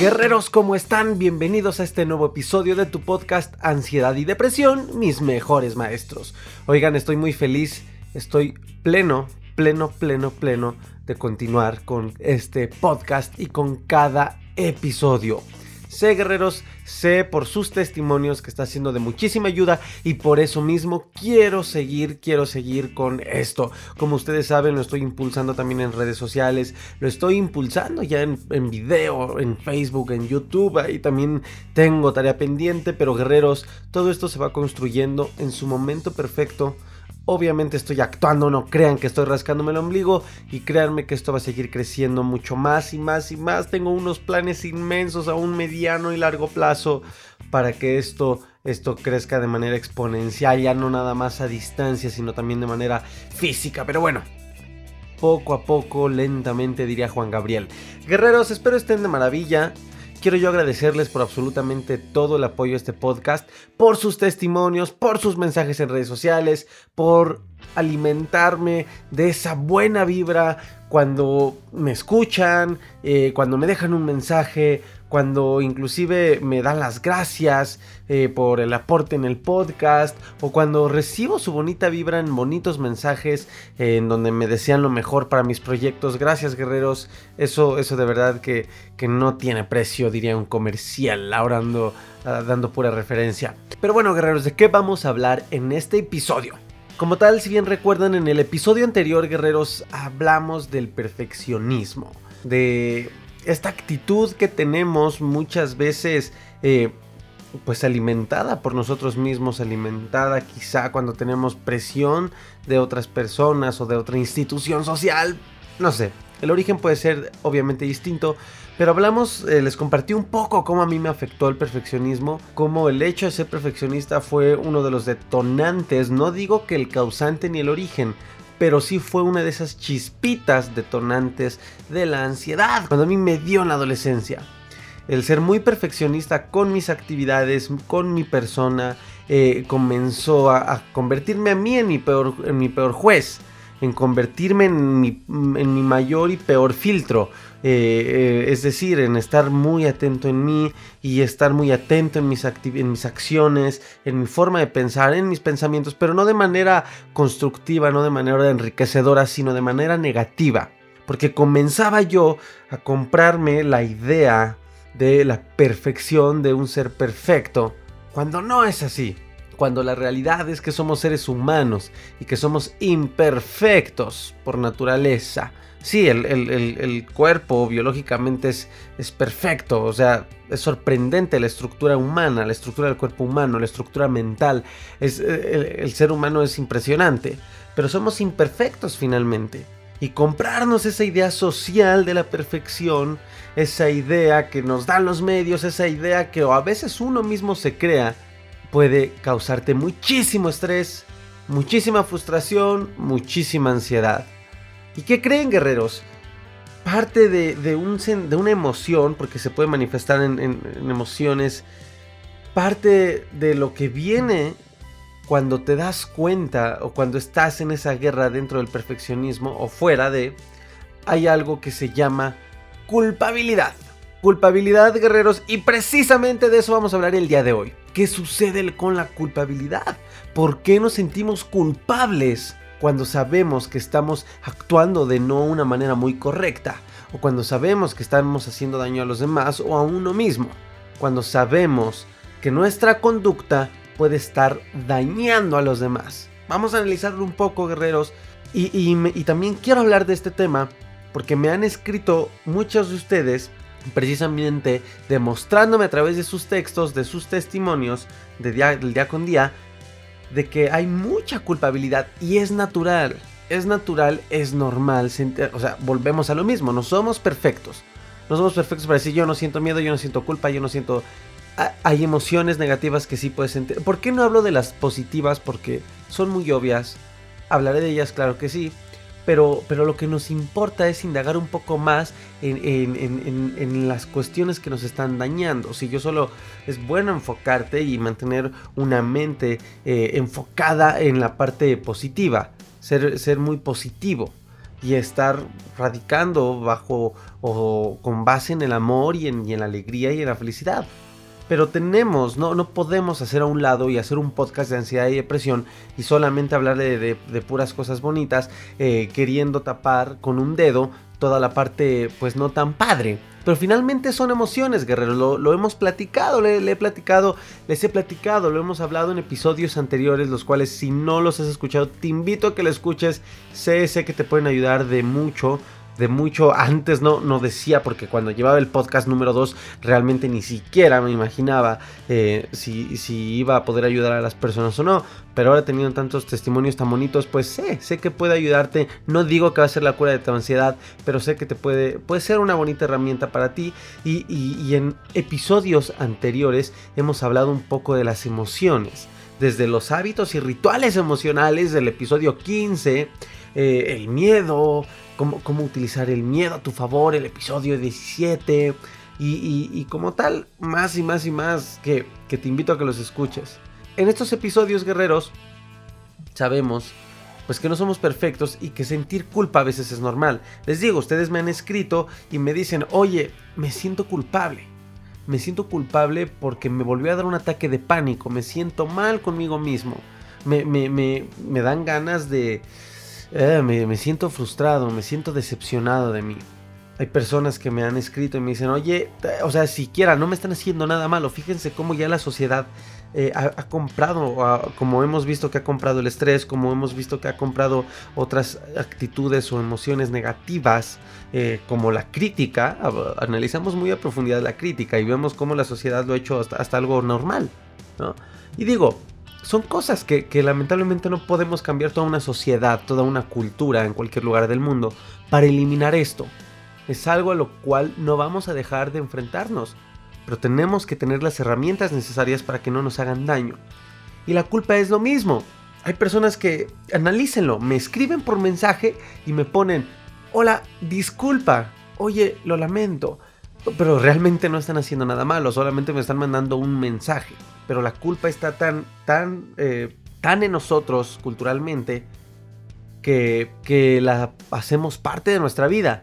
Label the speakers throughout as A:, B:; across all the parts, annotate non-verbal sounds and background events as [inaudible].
A: Guerreros, ¿cómo están? Bienvenidos a este nuevo episodio de tu podcast Ansiedad y Depresión, mis mejores maestros. Oigan, estoy muy feliz, estoy pleno, pleno, pleno, pleno de continuar con este podcast y con cada episodio. Sé, guerreros, sé por sus testimonios que está siendo de muchísima ayuda y por eso mismo quiero seguir, quiero seguir con esto. Como ustedes saben, lo estoy impulsando también en redes sociales, lo estoy impulsando ya en, en video, en Facebook, en YouTube, ahí también tengo tarea pendiente, pero guerreros, todo esto se va construyendo en su momento perfecto Obviamente estoy actuando, no crean que estoy rascándome el ombligo y créanme que esto va a seguir creciendo mucho más y más y más. Tengo unos planes inmensos a un mediano y largo plazo para que esto, esto crezca de manera exponencial, ya no nada más a distancia, sino también de manera física. Pero bueno, poco a poco, lentamente diría Juan Gabriel. Guerreros, espero estén de maravilla. Quiero yo agradecerles por absolutamente todo el apoyo a este podcast, por sus testimonios, por sus mensajes en redes sociales, por alimentarme de esa buena vibra cuando me escuchan, eh, cuando me dejan un mensaje, cuando inclusive me dan las gracias eh, por el aporte en el podcast o cuando recibo su bonita vibra en bonitos mensajes en donde me desean lo mejor para mis proyectos. Gracias guerreros, eso, eso de verdad que, que no tiene precio, diría un comercial, ahora ando ah, dando pura referencia. Pero bueno guerreros, ¿de qué vamos a hablar en este episodio? Como tal, si bien recuerdan, en el episodio anterior, guerreros, hablamos del perfeccionismo, de esta actitud que tenemos muchas veces eh, pues alimentada por nosotros mismos, alimentada quizá cuando tenemos presión de otras personas o de otra institución social, no sé, el origen puede ser obviamente distinto, pero hablamos, eh, les compartí un poco cómo a mí me afectó el perfeccionismo, cómo el hecho de ser perfeccionista fue uno de los detonantes, no digo que el causante ni el origen, pero sí fue una de esas chispitas detonantes de la ansiedad cuando a mí me dio en la adolescencia. El ser muy perfeccionista con mis actividades, con mi persona, eh, comenzó a, convertirme a mí en mi peor, en mi peor juez, en convertirme en mi, en mi mayor y peor filtro eh, eh, es decir, en estar muy atento en mí y estar muy atento en mis, en mis acciones, en mi forma de pensar, en mis pensamientos, pero no de manera constructiva, no de manera enriquecedora, sino de manera negativa. Porque comenzaba yo a comprarme la idea de la perfección de un ser perfecto, cuando no es así cuando la realidad es que somos seres humanos y que somos imperfectos por naturaleza. Sí, el, cuerpo biológicamente es, es, perfecto, o sea, es sorprendente la estructura humana, la estructura del cuerpo humano, la estructura mental, es, el ser humano es impresionante, pero somos imperfectos finalmente. Y comprarnos esa idea social de la perfección, esa idea que nos dan los medios, esa idea que a veces uno mismo se crea, puede causarte muchísimo estrés, muchísima frustración, muchísima ansiedad. ¿Y qué creen guerreros? Parte de, un, de una emoción, porque se puede manifestar en, en emociones, parte de lo que viene cuando te das cuenta o cuando estás en esa guerra dentro del perfeccionismo o fuera de, hay algo que se llama culpabilidad. Culpabilidad, guerreros, y precisamente de eso vamos a hablar el día de hoy. ¿Qué sucede con la culpabilidad? ¿Por qué nos sentimos culpables cuando sabemos que estamos actuando de no una manera muy correcta? O cuando sabemos que estamos haciendo daño a los demás o a uno mismo. Cuando sabemos que nuestra conducta puede estar dañando a los demás. Vamos a analizarlo un poco, guerreros. Y, y también quiero hablar de este tema porque me han escrito muchos de ustedes precisamente demostrándome a través de sus textos, de sus testimonios del día con día, de que hay mucha culpabilidad y es natural, es natural, es normal, o sea, volvemos a lo mismo, no somos perfectos, no somos perfectos para decir yo no siento miedo, yo no siento culpa, yo no siento... Hay emociones negativas que sí puedes sentir. ¿Por qué no hablo de las positivas? Porque son muy obvias. Hablaré de ellas, claro que sí pero, pero lo que nos importa es indagar un poco más en, las cuestiones que nos están dañando. Si yo solo es bueno enfocarte y mantener una mente eh, enfocada en la parte positiva, ser, ser muy positivo y estar radicando bajo o con base en el amor y en, y en la alegría y en la felicidad pero tenemos, no, no podemos hacer a un lado y hacer un podcast de ansiedad y depresión y solamente hablar de, puras cosas bonitas, eh, queriendo tapar con un dedo toda la parte pues no tan padre. Pero finalmente son emociones, guerrero. Lo, hemos platicado, le, he platicado, les he platicado, lo hemos hablado en episodios anteriores, los cuales si no los has escuchado, te invito a que lo escuches. Sé, sé que te pueden ayudar de mucho de mucho antes no, no decía porque cuando llevaba el podcast número 2 realmente ni siquiera me imaginaba eh, si, si, iba a poder ayudar a las personas o no. Pero ahora teniendo tantos testimonios tan bonitos pues sé, sé que puede ayudarte. No digo que va a ser la cura de tu ansiedad pero sé que te puede, puede ser una bonita herramienta para ti. Y, y en episodios anteriores hemos hablado un poco de las emociones desde los hábitos y rituales emocionales del episodio 15 eh, el miedo, cómo, utilizar el miedo a tu favor, el episodio 17 y, como tal, más y más y más que, que te invito a que los escuches. En estos episodios guerreros sabemos pues que no somos perfectos y que sentir culpa a veces es normal. Les digo, ustedes me han escrito y me dicen, oye, me siento culpable. Me siento culpable porque me volvió a dar un ataque de pánico, me siento mal conmigo mismo. Me, me, me, me dan ganas de, eh, me, siento frustrado, me siento decepcionado de mí. Hay personas que me han escrito y me dicen, oye, o sea, siquiera no me están haciendo nada malo. Fíjense cómo ya la sociedad eh, ha, comprado, como hemos visto que ha comprado el estrés, como hemos visto que ha comprado otras actitudes o emociones negativas, eh, como la crítica. Analizamos muy a profundidad la crítica y vemos cómo la sociedad lo ha hecho hasta, hasta algo normal. ¿no? Y digo, son cosas que, lamentablemente no podemos cambiar toda una sociedad, toda una cultura en cualquier lugar del mundo para eliminar esto. Es algo a lo cual no vamos a dejar de enfrentarnos, pero tenemos que tener las herramientas necesarias para que no nos hagan daño. Y la culpa es lo mismo. Hay personas que, analícenlo, me escriben por mensaje y me ponen, hola, disculpa, oye, lo lamento, pero realmente no están haciendo nada malo, solamente me están mandando un mensaje pero la culpa está tan, tan, eh, tan en nosotros culturalmente que, que, la hacemos parte de nuestra vida.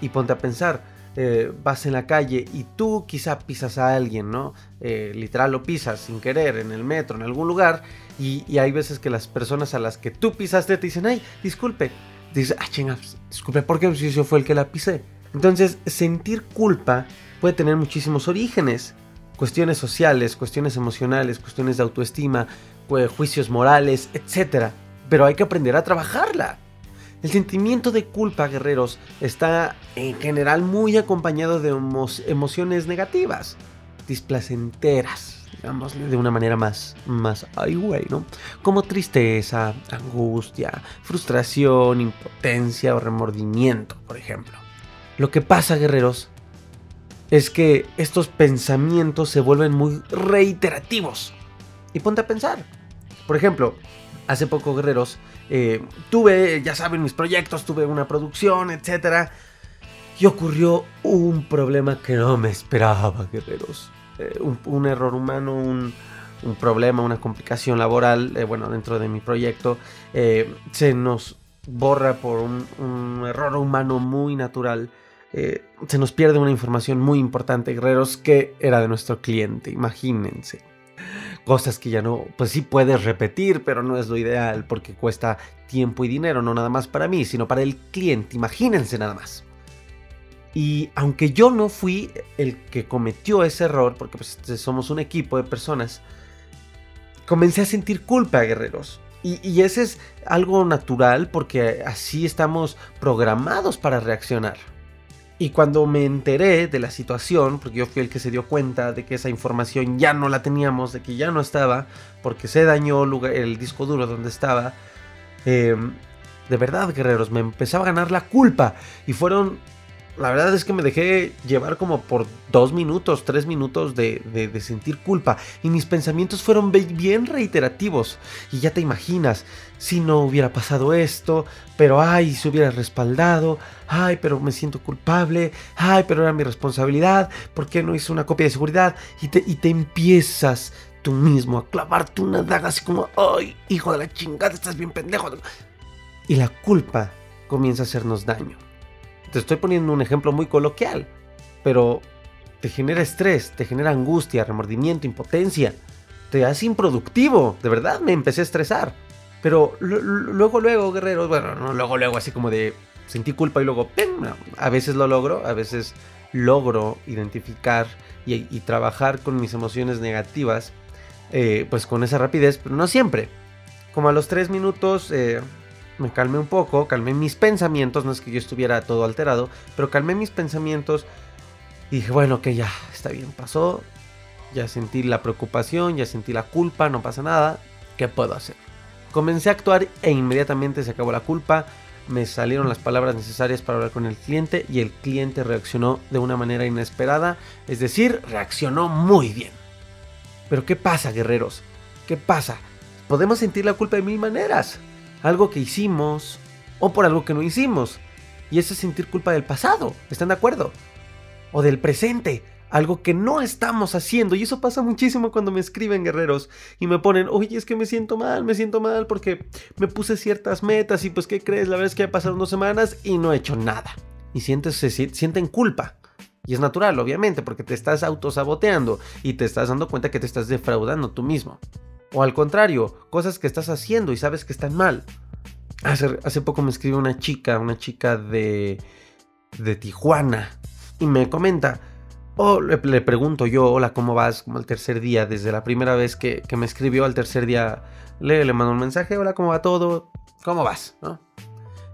A: Y ponte a pensar, eh, vas en la calle y tú quizá pisas a alguien, ¿no? Eh, literal lo pisas sin querer en el metro, en algún lugar, y, hay veces que las personas a las que tú pisaste te dicen, ay, disculpe. Dices, ah, chinga, disculpe, yo fue el que la pisé. Entonces, sentir culpa puede tener muchísimos orígenes cuestiones sociales, cuestiones emocionales, cuestiones de autoestima, juicios morales, etc. Pero hay que aprender a trabajarla. El sentimiento de culpa, guerreros, está en general muy acompañado de emociones negativas, displacenteras, digamos de una manera más, más, ay güey, ¿no? Como tristeza, angustia, frustración, impotencia o remordimiento, por ejemplo. Lo que pasa, guerreros, es que estos pensamientos se vuelven muy reiterativos. Y ponte a pensar. Por ejemplo, hace poco, guerreros, eh, tuve, ya saben, mis proyectos, tuve una producción, etc. Y ocurrió un problema que no me esperaba, guerreros. Eh, un, error humano, un, problema, una complicación laboral, eh, bueno, dentro de mi proyecto, se nos borra por un error humano muy natural eh, se nos pierde una información muy importante, guerreros, que era de nuestro cliente, imagínense. Cosas que ya no, pues sí puedes repetir, pero no es lo ideal porque cuesta tiempo y dinero, no nada más para mí, sino para el cliente, imagínense nada más. Y aunque yo no fui el que cometió ese error, porque pues somos un equipo de personas, comencé a sentir culpa, guerreros. Y, y, ese es algo natural porque así estamos programados para reaccionar. Y cuando me enteré de la situación, porque yo fui el que se dio cuenta de que esa información ya no la teníamos, de que ya no estaba, porque se dañó el disco duro donde estaba, eh, de verdad, guerreros, me empezaba a ganar la culpa. Y fueron la verdad es que me dejé llevar como por dos minutos, tres minutos de, sentir culpa. Y mis pensamientos fueron bien reiterativos. Y ya te imaginas, si no hubiera pasado esto, pero ay, si hubiera respaldado, ay, pero me siento culpable, ay, pero era mi responsabilidad, ¿por qué no hice una copia de seguridad? Y te, y te empiezas tú mismo a clavarte una daga así como, ay, hijo de la chingada, estás bien pendejo. Y la culpa comienza a hacernos daño. Te estoy poniendo un ejemplo muy coloquial, pero te genera estrés, te genera angustia, remordimiento, impotencia. Te hace improductivo, de verdad me empecé a estresar. Pero luego, luego, guerreros, bueno, no luego, luego, así como de sentí culpa y luego, a veces lo logro, a veces logro identificar y, trabajar con mis emociones negativas, eh, pues con esa rapidez, pero no siempre. Como a los tres minutos, eh, me calmé un poco, calmé mis pensamientos, no es que yo estuviera todo alterado, pero calmé mis pensamientos y dije, bueno, que ya, está bien, pasó, ya sentí la preocupación, ya sentí la culpa, no pasa nada, ¿qué puedo hacer? Comencé a actuar e inmediatamente se acabó la culpa, me salieron las palabras necesarias para hablar con el cliente y el cliente reaccionó de una manera inesperada, es decir, reaccionó muy bien. Pero ¿qué pasa, guerreros? ¿Qué pasa? Podemos sentir la culpa de mil maneras algo que hicimos o por algo que no hicimos. Y eso es sentir culpa del pasado, ¿están de acuerdo? O del presente, algo que no estamos haciendo. Y eso pasa muchísimo cuando me escriben guerreros y me ponen, oye, es que me siento mal, me siento mal porque me puse ciertas metas y pues, ¿qué crees? La verdad es que ya pasaron dos semanas y no he hecho nada. Y sientes, sienten culpa. Y es natural, obviamente, porque te estás autosaboteando y te estás dando cuenta que te estás defraudando tú mismo. O al contrario, cosas que estás haciendo y sabes que están mal. Hace, hace poco me escribe una chica, una chica de, de Tijuana, y me comenta, o le, pregunto yo, hola, ¿cómo vas? Como el tercer día, desde la primera vez que, me escribió al tercer día, le, le mando un mensaje, hola, ¿cómo va todo? ¿Cómo vas?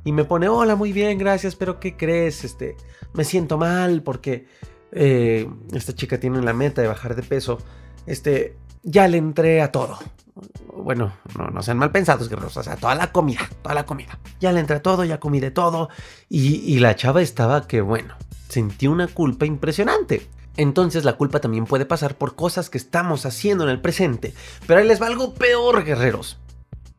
A: Y me pone, hola, muy bien, gracias, pero ¿qué crees? Este, me siento mal porque eh, esta chica tiene la meta de bajar de peso. Este, ya le entré a todo. Bueno, no, sean mal pensados, guerreros. O sea, toda la comida, toda la comida. Ya le entré a todo, ya comí de todo. Y, y la chava estaba que, bueno, sentí una culpa impresionante. Entonces la culpa también puede pasar por cosas que estamos haciendo en el presente. Pero ahí les va algo peor, guerreros.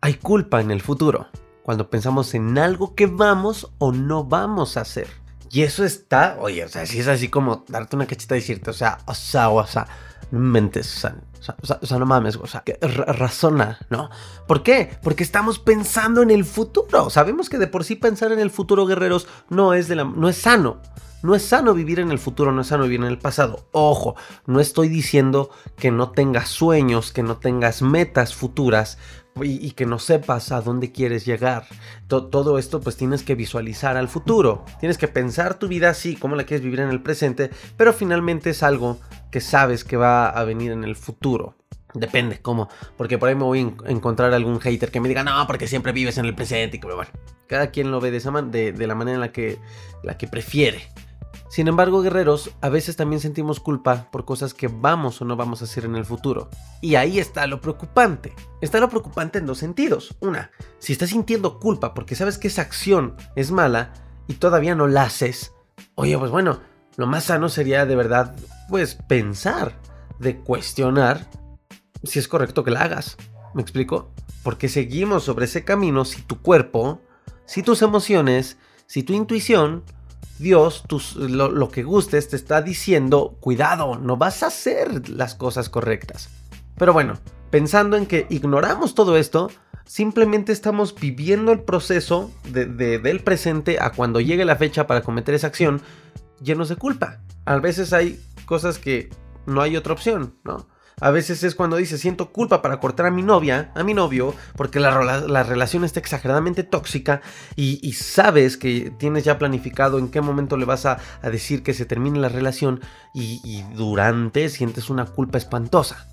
A: Hay culpa en el futuro. Cuando pensamos en algo que vamos o no vamos a hacer. Y eso está, oye, o sea, si es así como darte una cachita y decirte, o sea, o sea, o sea, no mentes, o sea, o sea, no mames, o sea, que razona, ¿no? ¿Por qué? Porque estamos pensando en el futuro. Sabemos que de por sí pensar en el futuro, guerreros, no es, de la, no es sano. No es sano vivir en el futuro, no es sano vivir en el pasado. Ojo, no estoy diciendo que no tengas sueños, que no tengas metas futuras, y, que no sepas a dónde quieres llegar. todo esto pues tienes que visualizar al futuro. Tienes que pensar tu vida así, como la quieres vivir en el presente, pero finalmente es algo que sabes que va a venir en el futuro. Depende cómo, porque por ahí me voy a encontrar algún hater que me diga, no, porque siempre vives en el presente y que bueno, cada quien lo ve de, de la manera en la que, la que prefiere. Sin embargo, guerreros, a veces también sentimos culpa por cosas que vamos o no vamos a hacer en el futuro. Y ahí está lo preocupante. Está lo preocupante en dos sentidos. Una, si estás sintiendo culpa porque sabes que esa acción es mala y todavía no la haces, oye, pues bueno, lo más sano sería de verdad, pues pensar, de cuestionar si es correcto que la hagas. ¿Me explico? Porque seguimos sobre ese camino si tu cuerpo, si tus emociones, si tu intuición Dios, lo, que gustes, te está diciendo, cuidado, no vas a hacer las cosas correctas. Pero bueno, pensando en que ignoramos todo esto, simplemente estamos viviendo el proceso del presente a cuando llegue la fecha para cometer esa acción llenos de culpa. A veces hay cosas que no hay otra opción, ¿no? A veces es cuando dice siento culpa para cortar a mi novia, a mi novio, porque la, relación está exageradamente tóxica y, sabes que tienes ya planificado en qué momento le vas a, decir que se termine la relación y, durante sientes una culpa espantosa.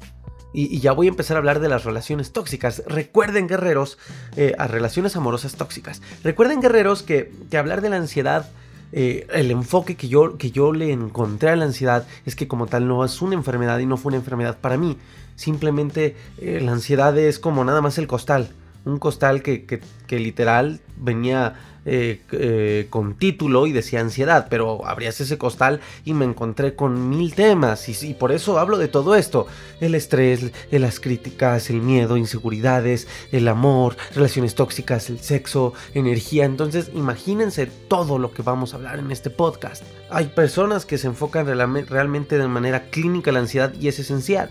A: Y, ya voy a empezar a hablar de las relaciones tóxicas. Recuerden, guerreros, eh, a relaciones amorosas tóxicas. Recuerden, guerreros, que, que hablar de la ansiedad eh, el enfoque que yo, que yo le encontré a la ansiedad es que como tal no es una enfermedad y no fue una enfermedad para mí. Simplemente eh, la ansiedad es como nada más el costal. Un costal que, que literal venía eh, eh, con título y decía ansiedad, pero abrías ese costal y me encontré con mil temas y, por eso hablo de todo esto. El estrés, las críticas, el miedo, inseguridades, el amor, relaciones tóxicas, el sexo, energía. Entonces imagínense todo lo que vamos a hablar en este podcast. Hay personas que se enfocan realmente de manera clínica la ansiedad y es esencial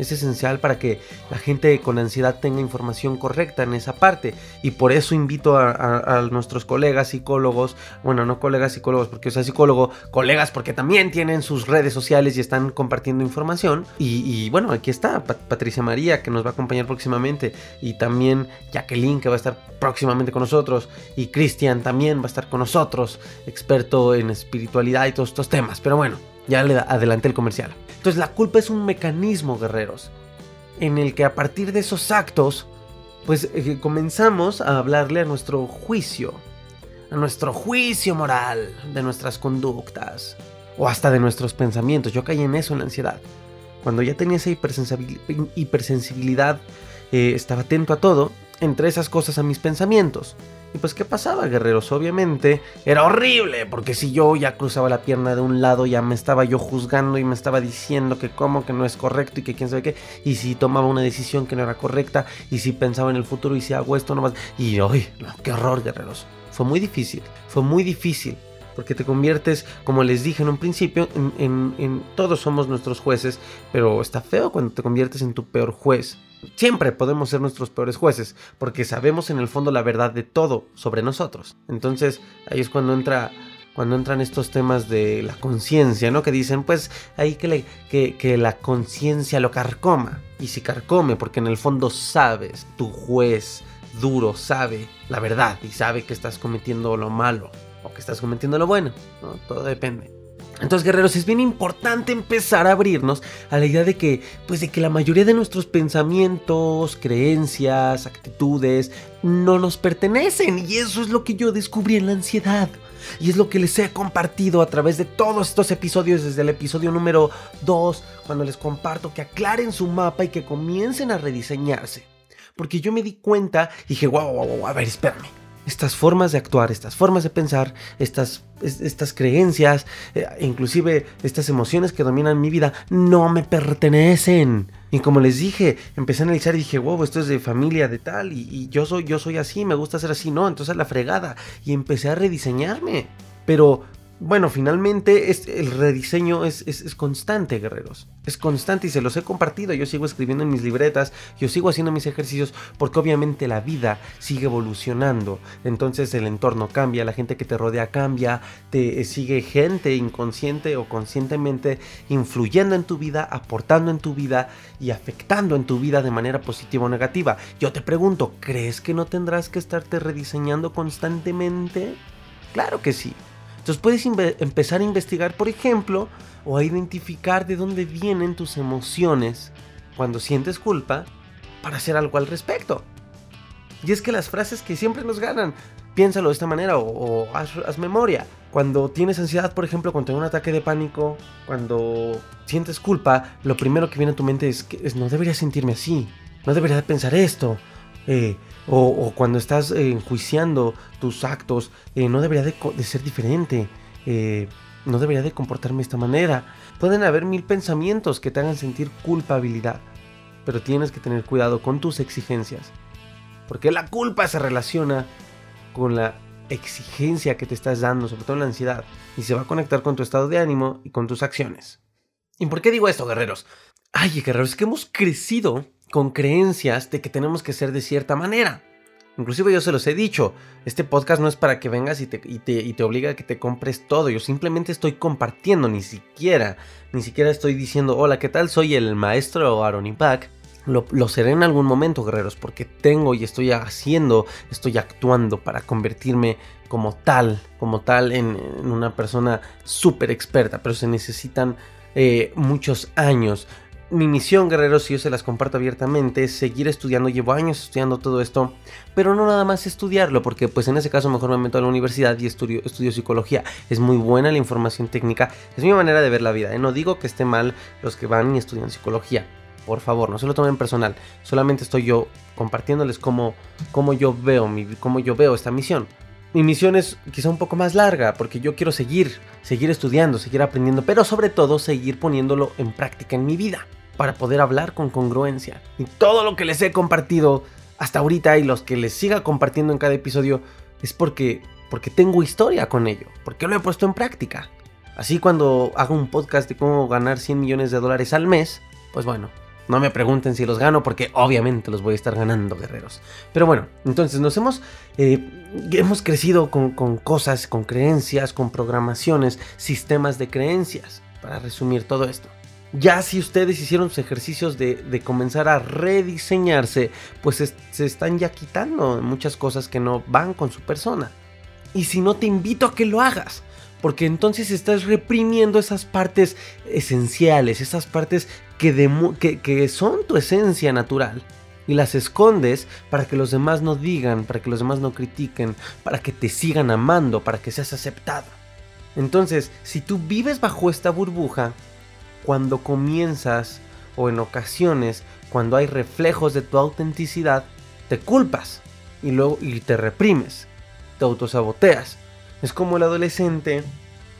A: es esencial para que la gente con ansiedad tenga información correcta en esa parte. Y por eso invito a, nuestros colegas psicólogos, bueno, no colegas psicólogos porque soy psicólogo, colegas porque también tienen sus redes sociales y están compartiendo información. Y, bueno, aquí está Patricia María que nos va a acompañar próximamente. Y también Jacqueline que va a estar próximamente con nosotros. Y Cristian también va a estar con nosotros, experto en espiritualidad y todos estos temas. Pero bueno, ya le adelanté el comercial. Entonces la culpa es un mecanismo, guerreros, en el que a partir de esos actos, pues eh, comenzamos a hablarle a nuestro juicio, a nuestro juicio moral de nuestras conductas, o hasta de nuestros pensamientos. Yo caí en eso, en la ansiedad. Cuando ya tenía esa hipersensibilidad, eh, estaba atento a todo, entre esas cosas a mis pensamientos. Y pues, ¿qué pasaba, guerreros? Obviamente era horrible, porque si yo ya cruzaba la pierna de un lado, ya me estaba yo juzgando y me estaba diciendo que como que no es correcto y que quién sabe qué, y si tomaba una decisión que no era correcta, y si pensaba en el futuro y si hago esto nomás. Y hoy, qué horror, guerreros. Fue muy difícil, fue muy difícil porque te conviertes, como les dije en un principio, en, todos somos nuestros jueces, pero está feo cuando te conviertes en tu peor juez. Siempre podemos ser nuestros peores jueces, porque sabemos en el fondo la verdad de todo sobre nosotros. Entonces ahí es cuando entra cuando entran estos temas de la conciencia, ¿no? Que dicen, pues, ahí que, que, que la conciencia lo carcoma. Y si carcome, porque en el fondo sabes, tu juez duro sabe la verdad y sabe que estás cometiendo lo malo o que estás cometiendo lo bueno, ¿no? Todo depende. Entonces, guerreros, es bien importante empezar a abrirnos a la idea de que, pues, de que la mayoría de nuestros pensamientos, creencias, actitudes no nos pertenecen. Y eso es lo que yo descubrí en la ansiedad. Y es lo que les he compartido a través de todos estos episodios, desde el episodio número 2, cuando les comparto que aclaren su mapa y que comiencen a rediseñarse. Porque yo me di cuenta y dije, wow, wow, wow, a ver, espérame estas formas de actuar, estas formas de pensar, estas, estas creencias, eh, inclusive estas emociones que dominan mi vida, no me pertenecen. Y como les dije, empecé a analizar y dije, wow, esto es de familia de tal, y, y yo, soy, yo soy así, me gusta ser así, no, entonces la fregada. Y empecé a rediseñarme. Pero bueno, finalmente el rediseño es, constante, guerreros. Es constante y se los he compartido. Yo sigo escribiendo en mis libretas, yo sigo haciendo mis ejercicios porque obviamente la vida sigue evolucionando. Entonces el entorno cambia, la gente que te rodea cambia, te sigue gente inconsciente o conscientemente influyendo en tu vida, aportando en tu vida y afectando en tu vida de manera positiva o negativa. Yo te pregunto, ¿crees que no tendrás que estarte rediseñando constantemente? Claro que sí. Entonces puedes empezar a investigar, por ejemplo, o a identificar de dónde vienen tus emociones cuando sientes culpa para hacer algo al respecto. Y es que las frases que siempre nos ganan, piénsalo de esta manera o, haz, memoria. Cuando tienes ansiedad, por ejemplo, cuando tienes un ataque de pánico, cuando sientes culpa, lo primero que viene a tu mente es que no debería sentirme así, no debería pensar esto, eh, o, cuando estás eh, enjuiciando tus actos, eh, no debería de, ser diferente, no debería de comportarme de esta manera. Pueden haber mil pensamientos que te hagan sentir culpabilidad, pero tienes que tener cuidado con tus exigencias, porque la culpa se relaciona con la exigencia que te estás dando, sobre todo en la ansiedad, y se va a conectar con tu estado de ánimo y con tus acciones. ¿Y por qué digo esto, guerreros? Ay, guerreros, es que hemos crecido con creencias de que tenemos que ser de cierta manera. Inclusive yo se los he dicho, este podcast no es para que vengas y te, y te, obliga a que te compres todo, yo simplemente estoy compartiendo, ni siquiera, ni siquiera estoy diciendo, hola, ¿qué tal? Soy el maestro Aaron Impact. Lo, lo, seré en algún momento, guerreros, porque tengo y estoy haciendo, estoy actuando para convertirme como tal, como tal en, una persona súper experta, pero se necesitan eh, muchos años mi misión, guerreros, si yo se las comparto abiertamente, es seguir estudiando. Llevo años estudiando todo esto, pero no nada más estudiarlo, porque pues en ese caso mejor me meto a la universidad y estudio, estudio psicología. Es muy buena la información técnica, es mi manera de ver la vida. ¿eh? No digo que esté mal los que van y estudian psicología. Por favor, no se lo tomen personal. Solamente estoy yo compartiéndoles cómo, cómo yo veo mi, cómo yo veo esta misión mi misión es quizá un poco más larga, porque yo quiero seguir, seguir estudiando, seguir aprendiendo, pero sobre todo seguir poniéndolo en práctica en mi vida para poder hablar con congruencia. Y todo lo que les he compartido hasta ahorita y los que les siga compartiendo en cada episodio es porque, porque tengo historia con ello, porque lo he puesto en práctica. Así cuando hago un podcast de cómo ganar 100 millones de dólares al mes, pues bueno, no me pregunten si los gano porque obviamente los voy a estar ganando, guerreros. Pero bueno, entonces nos hemos, eh, hemos crecido con, con cosas, con creencias, con programaciones, sistemas de creencias, para resumir todo esto. Ya si ustedes hicieron sus ejercicios de, comenzar a rediseñarse, pues se están ya quitando muchas cosas que no van con su persona. Y si no, te invito a que lo hagas. Porque entonces estás reprimiendo esas partes esenciales, esas partes que, que son tu esencia natural y las escondes para que los demás no digan, para que los demás no critiquen, para que te sigan amando, para que seas aceptado. Entonces, si tú vives bajo esta burbuja, cuando comienzas o en ocasiones cuando hay reflejos de tu autenticidad, te culpas y luego y te reprimes, te autosaboteas. Es como el adolescente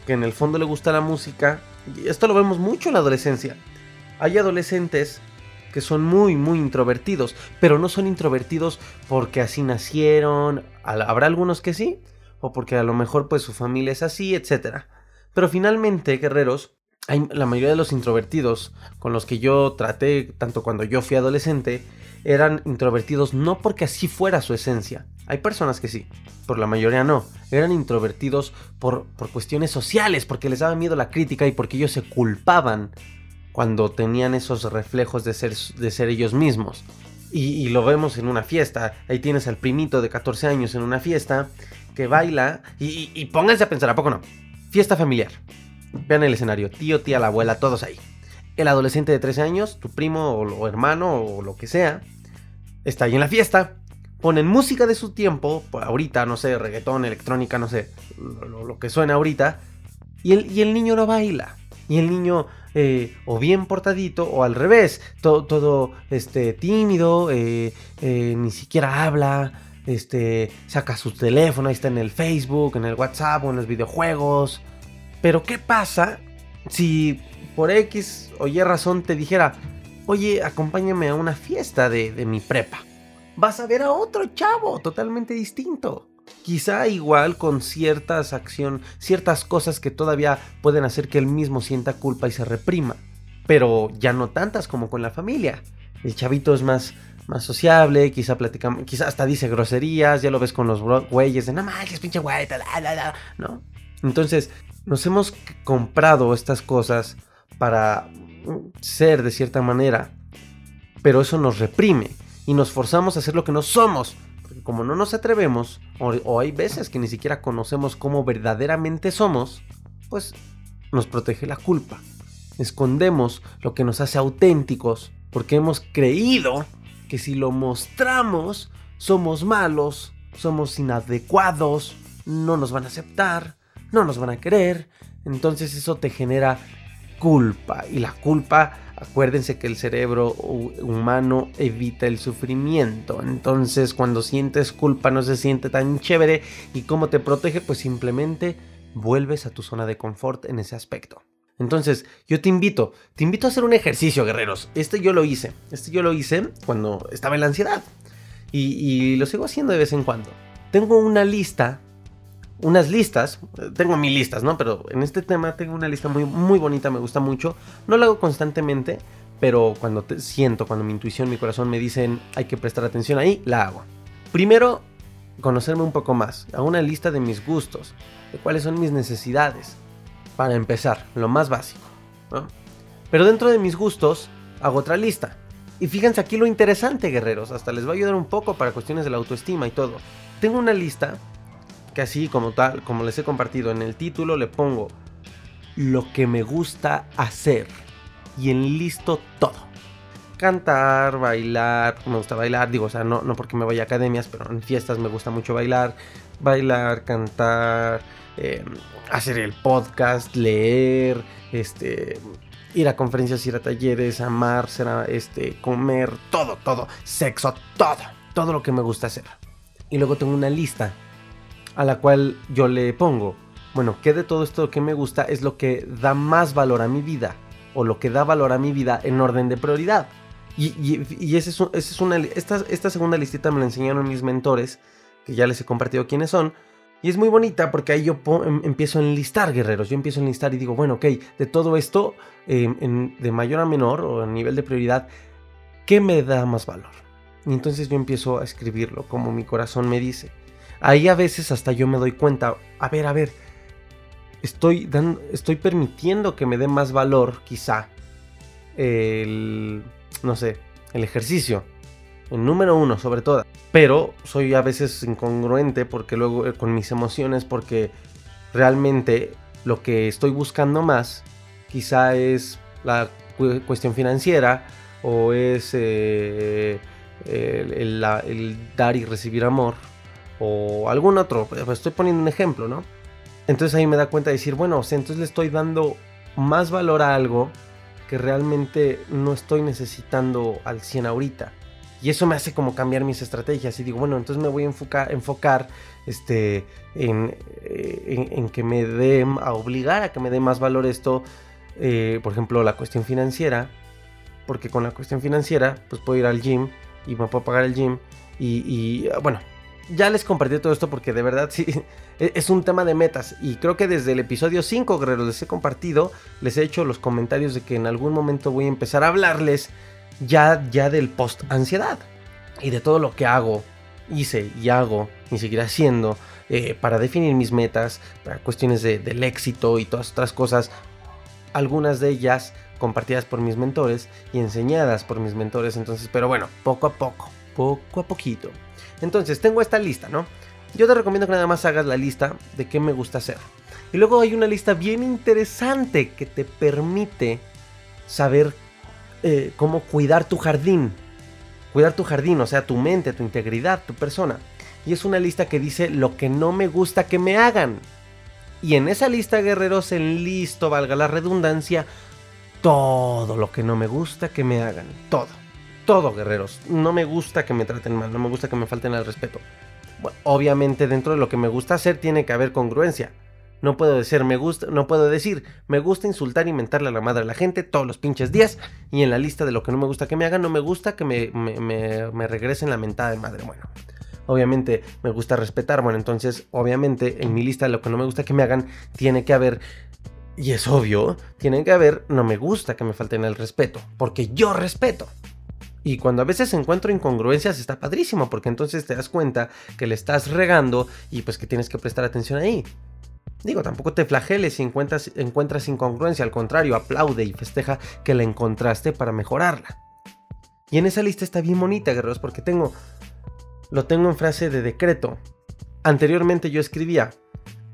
A: que en el fondo le gusta la música, y esto lo vemos mucho en la adolescencia. Hay adolescentes que son muy muy introvertidos, pero no son introvertidos porque así nacieron, habrá algunos que sí, o porque a lo mejor pues su familia es así, etc. Pero finalmente, guerreros, la mayoría de los introvertidos con los que yo traté, tanto cuando yo fui adolescente, eran introvertidos no porque así fuera su esencia. Hay personas que sí, por la mayoría no. Eran introvertidos por, por cuestiones sociales, porque les daba miedo la crítica y porque ellos se culpaban cuando tenían esos reflejos de ser, de ser ellos mismos. Y, lo vemos en una fiesta. Ahí tienes al primito de 14 años en una fiesta que baila y, y pónganse a pensar, ¿a poco no? Fiesta familiar Vean el escenario, tío, tía, la abuela, todos ahí. El adolescente de 13 años, tu primo o, hermano o lo que sea, está ahí en la fiesta. Ponen música de su tiempo, ahorita, no sé, reggaetón, electrónica, no sé, lo, que suena ahorita. Y el, y el, niño no baila. Y el niño eh, o bien portadito o al revés, todo, todo este, tímido, eh, eh, ni siquiera habla, este, saca su teléfono, ahí está en el Facebook, en el WhatsApp o en los videojuegos. Pero ¿qué pasa si por X o Y razón te dijera, oye, acompáñame a una fiesta de, mi prepa? Vas a ver a otro chavo totalmente distinto. Quizá igual con ciertas acciones, ciertas cosas que todavía pueden hacer que él mismo sienta culpa y se reprima. Pero ya no tantas como con la familia. El chavito es más, más sociable, quizá platica, quizá hasta dice groserías, ya lo ves con los güeyes de no es pinche güey, ¿no? Entonces, nos hemos comprado estas cosas para ser de cierta manera, pero eso nos reprime y nos forzamos a hacer lo que no somos. Porque como no nos atrevemos, o, hay veces que ni siquiera conocemos cómo verdaderamente somos, pues nos protege la culpa. Escondemos lo que nos hace auténticos porque hemos creído que si lo mostramos somos malos, somos inadecuados, no nos van a aceptar, no nos van a querer, entonces eso te genera culpa. Y la culpa, acuérdense que el cerebro humano evita el sufrimiento, entonces cuando sientes culpa no se siente tan chévere. Y cómo te protege, pues simplemente vuelves a tu zona de confort en ese aspecto. Entonces, yo te invito, te invito a hacer un ejercicio, guerreros. Este yo lo hice, este yo lo hice cuando estaba en la ansiedad. Y, y lo sigo haciendo de vez en cuando. Tengo una lista unas listas, tengo mil listas, ¿no? Pero en este tema tengo una lista muy, muy bonita, me gusta mucho. No la hago constantemente, pero cuando te siento, cuando mi intuición, mi corazón me dicen hay que prestar atención ahí, la hago. Primero, conocerme un poco más. Hago una lista de mis gustos, de cuáles son mis necesidades. Para empezar, lo más básico. ¿no? Pero dentro de mis gustos, hago otra lista. Y fíjense aquí lo interesante, guerreros. Hasta les va a ayudar un poco para cuestiones de la autoestima y todo. Tengo una lista que así como tal, como les he compartido en el título, le pongo lo que me gusta hacer. y enlisto todo. Cantar, bailar, me gusta bailar, digo, o sea, no, no porque me vaya a academias, pero en fiestas me gusta mucho bailar, bailar, cantar, eh, hacer el podcast, leer, este, ir a conferencias, ir a talleres, amar, este, comer, todo, todo, sexo, todo, todo lo que me gusta hacer. Y luego tengo una lista a la cual yo le pongo, bueno, ¿qué de todo esto que me gusta es lo que da más valor a mi vida? O lo que da valor a mi vida en orden de prioridad. Y, y, ese es, una, esta, esta segunda listita me la enseñaron mis mentores, que ya les he compartido quiénes son. Y es muy bonita porque ahí yo em, empiezo a enlistar guerreros. Yo empiezo a enlistar y digo, bueno, ok, de todo esto, em, de mayor a menor o a nivel de prioridad, ¿qué me da más valor? Y entonces yo empiezo a escribirlo como mi corazón me dice. Ahí a veces hasta yo me doy cuenta, a ver, a ver, estoy, dando, estoy permitiendo que me dé más valor, quizá, el, no sé, el ejercicio. El número uno, sobre todo. Pero soy a veces incongruente porque luego eh, con mis emociones, porque realmente lo que estoy buscando más, quizá es la cuestión financiera o es eh, el, dar y recibir amor o algún otro. Estoy poniendo un ejemplo, ¿no? Entonces ahí me da cuenta de decir, bueno, o sea, entonces le estoy dando más valor a algo que realmente no estoy necesitando al 100 ahorita. Y eso me hace como cambiar mis estrategias. Y digo, bueno, entonces me voy a enfocar, enfocar este, en, eh, en, que me dé, a obligar a que me dé más valor esto. Eh, por ejemplo, la cuestión financiera. Porque con la cuestión financiera, pues puedo ir al gym y me puedo pagar el gym. Y bueno, ya les compartí todo esto porque de verdad sí, [laughs] e-, es un tema de metas. Y creo que desde el episodio 5, guerreros, les he compartido, les he hecho los comentarios de que en algún momento voy a empezar a hablarles ya, ya del post-ansiedad. Y de todo lo que hago, hice y hago y seguiré haciendo eh, para definir mis metas, para cuestiones del éxito y todas otras cosas. Algunas de ellas compartidas por mis mentores y enseñadas por mis mentores. Entonces, pero bueno, poco a poco, poco a poquito. Entonces, tengo esta lista, ¿no? Yo te recomiendo que nada más hagas la lista de qué me gusta hacer. Y luego hay una lista bien interesante que te permite saber eh, cómo cuidar tu jardín. Cuidar tu jardín, o sea, tu mente, tu integridad, tu persona. Y es una lista que dice lo que no me gusta que me hagan. Y en esa lista, guerreros, en listo, valga la redundancia, todo lo que no me gusta que me hagan. Todo todo, guerreros. No me gusta que me traten mal, no me gusta que me falten al respeto. obviamente dentro de lo que me gusta hacer tiene que haber congruencia. No puedo decir me gusta, no puedo decir me gusta insultar y mentarle a la madre a la gente todos los pinches días y en la lista de lo que no me gusta que me hagan no me gusta que me, me, me regresen la mentada de madre. Bueno, obviamente me gusta respetar. Bueno, entonces obviamente en mi lista de lo que no me gusta que me hagan tiene que haber y es obvio, tiene que haber no me gusta que me falten el respeto porque yo respeto. Y cuando a veces encuentro incongruencias está padrísimo porque entonces te das cuenta que le estás regando y pues que tienes que prestar atención ahí. Digo, tampoco te flageles si encuentras, encuentras incongruencia, al contrario, aplaude y festeja que la encontraste para mejorarla. Y en esa lista está bien bonita, guerreros, porque tengo, lo tengo en frase de decreto. Anteriormente yo escribía,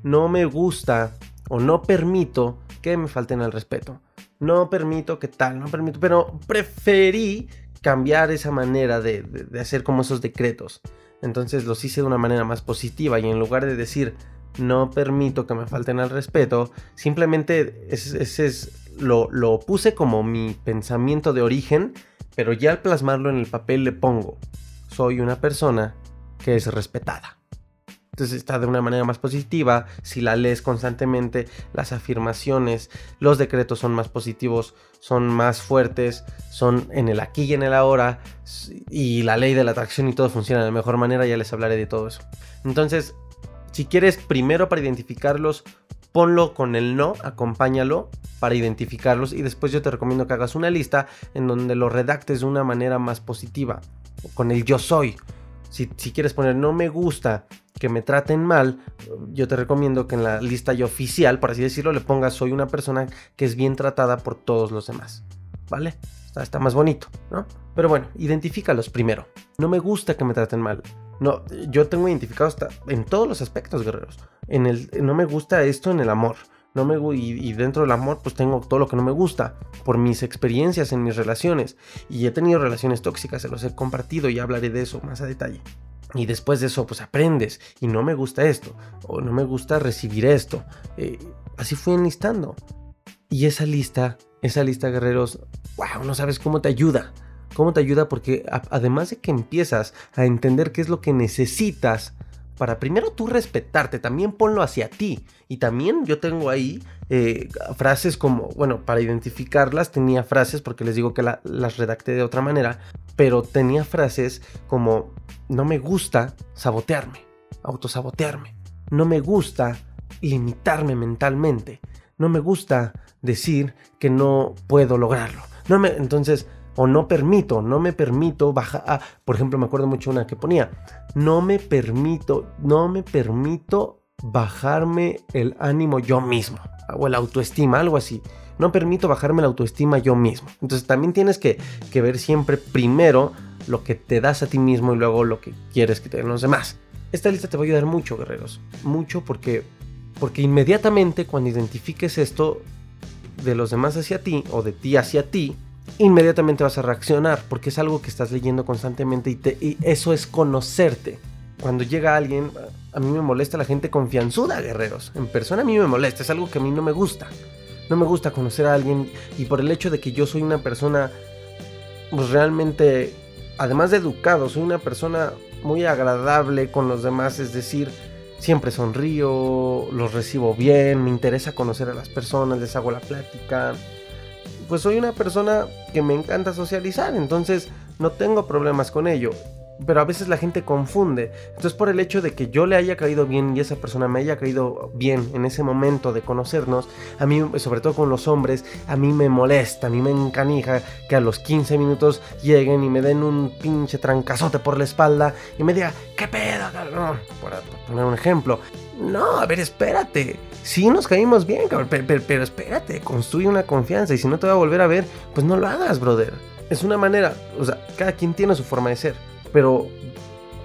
A: no me gusta o no permito que me falten al respeto. No permito que tal, no permito, pero preferí cambiar esa manera de, hacer como esos decretos. Entonces los hice de una manera más positiva y en lugar de decir no permito que me falten al respeto, simplemente ese es, lo, lo puse como mi pensamiento de origen, pero ya al plasmarlo en el papel le pongo, soy una persona que es respetada. Entonces está de una manera más positiva. Si la lees constantemente, las afirmaciones, los decretos son más positivos, son más fuertes, son en el aquí y en el ahora. Y la ley de la atracción y todo funciona de la mejor manera. Ya les hablaré de todo eso. Entonces, si quieres primero para identificarlos, ponlo con el no, acompáñalo para identificarlos y después yo te recomiendo que hagas una lista en donde lo redactes de una manera más positiva, con el yo soy. Si, si quieres poner no me gusta que me traten mal, yo te recomiendo que en la lista oficial, por así decirlo, le pongas soy una persona que es bien tratada por todos los demás. ¿Vale? Está, más bonito, ¿no? Pero bueno, identifícalos primero. No me gusta que me traten mal. No, yo tengo identificado hasta en todos los aspectos, guerreros. En el, no me gusta esto en el amor. No me, y, y dentro del amor pues tengo todo lo que no me gusta por mis experiencias en mis relaciones. Y he tenido relaciones tóxicas, se los he compartido y hablaré de eso más a detalle. Y después de eso, pues aprendes. Y no me gusta esto. O no me gusta recibir esto. Eh, así fui enlistando. Y esa lista, esa lista, guerreros, wow, no sabes cómo te ayuda. Cómo te ayuda porque además de que empiezas a entender qué es lo que necesitas para primero tú respetarte, también ponlo hacia ti. Y también yo tengo ahí eh, frases como, bueno, para identificarlas tenía frases, porque les digo que las redacté de otra manera, pero tenía frases como, no me gusta sabotearme, autosabotearme, no me gusta limitarme mentalmente, no me gusta decir que no puedo lograrlo. No me, entonces, o no permito, no me permito bajar, ah, por ejemplo, me acuerdo mucho una que ponía, no me permito, no me permito bajarme el ánimo yo mismo, o el autoestima, algo así. No permito bajarme la autoestima yo mismo. Entonces también tienes que, que ver siempre primero lo que te das a ti mismo y luego lo que quieres que te den los demás. Esta lista te va a ayudar mucho, guerreros. Mucho porque, porque inmediatamente cuando identifiques esto de los demás hacia ti o de ti hacia ti, inmediatamente vas a reaccionar porque es algo que estás leyendo constantemente y, eso es conocerte. Cuando llega alguien, a mí me molesta la gente confianzuda, guerreros. En persona a mí me molesta, es algo que a mí no me gusta. No me gusta conocer a alguien y por el hecho de que yo soy una persona pues realmente, además de educado, soy una persona muy agradable con los demás, es decir, siempre sonrío, los recibo bien, me interesa conocer a las personas, les hago la plática pues soy una persona que me encanta socializar, entonces no tengo problemas con ello. Pero a veces la gente confunde. Entonces por el hecho de que yo le haya caído bien y esa persona me haya caído bien en ese momento de conocernos, a mí, sobre todo con los hombres, a mí me molesta, a mí me encanija que a los 15 minutos lleguen y me den un pinche trancazote por la espalda y me diga, ¿qué pedo, cabrón? Por, poner un ejemplo. No, a ver, espérate. Sí nos caímos bien, cabrón, pero, espérate, construye una confianza y si no te va a volver a ver, pues no lo hagas, brother. Es una manera, o sea, cada quien tiene su forma de ser, pero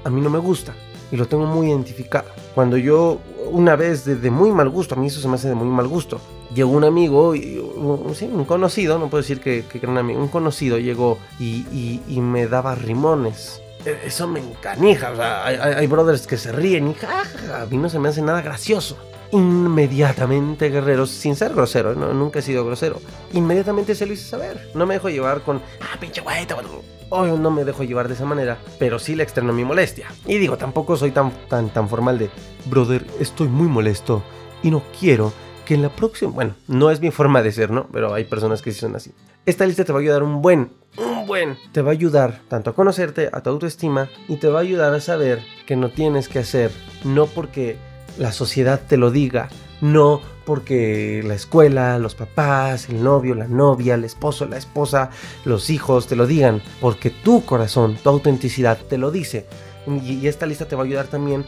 A: a mí no me gusta y lo tengo muy identificado. Cuando yo, una vez de, muy mal gusto, a mí eso se me hace de muy mal gusto, llegó un amigo, y, un, conocido, no puedo decir que, que, era un amigo, un conocido llegó y, y me daba rimones e, eso me encanija. O sea, hay, brothers que se ríen y jajaja, a mí no se me hace nada gracioso. Inmediatamente, guerreros, sin ser grosero, ¿no? nunca he sido grosero. Inmediatamente se lo hice saber. No me dejo llevar con, ah, pinche güey, Hoy no me dejo llevar de esa manera, pero sí le externo mi molestia. Y digo, tampoco soy tan, tan, tan formal de, brother, estoy muy molesto y no quiero que en la próxima, bueno, no es mi forma de ser, ¿no? Pero hay personas que sí son así. Esta lista te va a ayudar un buen, un buen, te va a ayudar tanto a conocerte, a tu autoestima y te va a ayudar a saber que no tienes que hacer, no porque la sociedad te lo diga, no porque la escuela, los papás, el novio, la novia, el esposo, la esposa, los hijos te lo digan, porque tu corazón, tu autenticidad te lo dice. Y, esta lista te va a ayudar también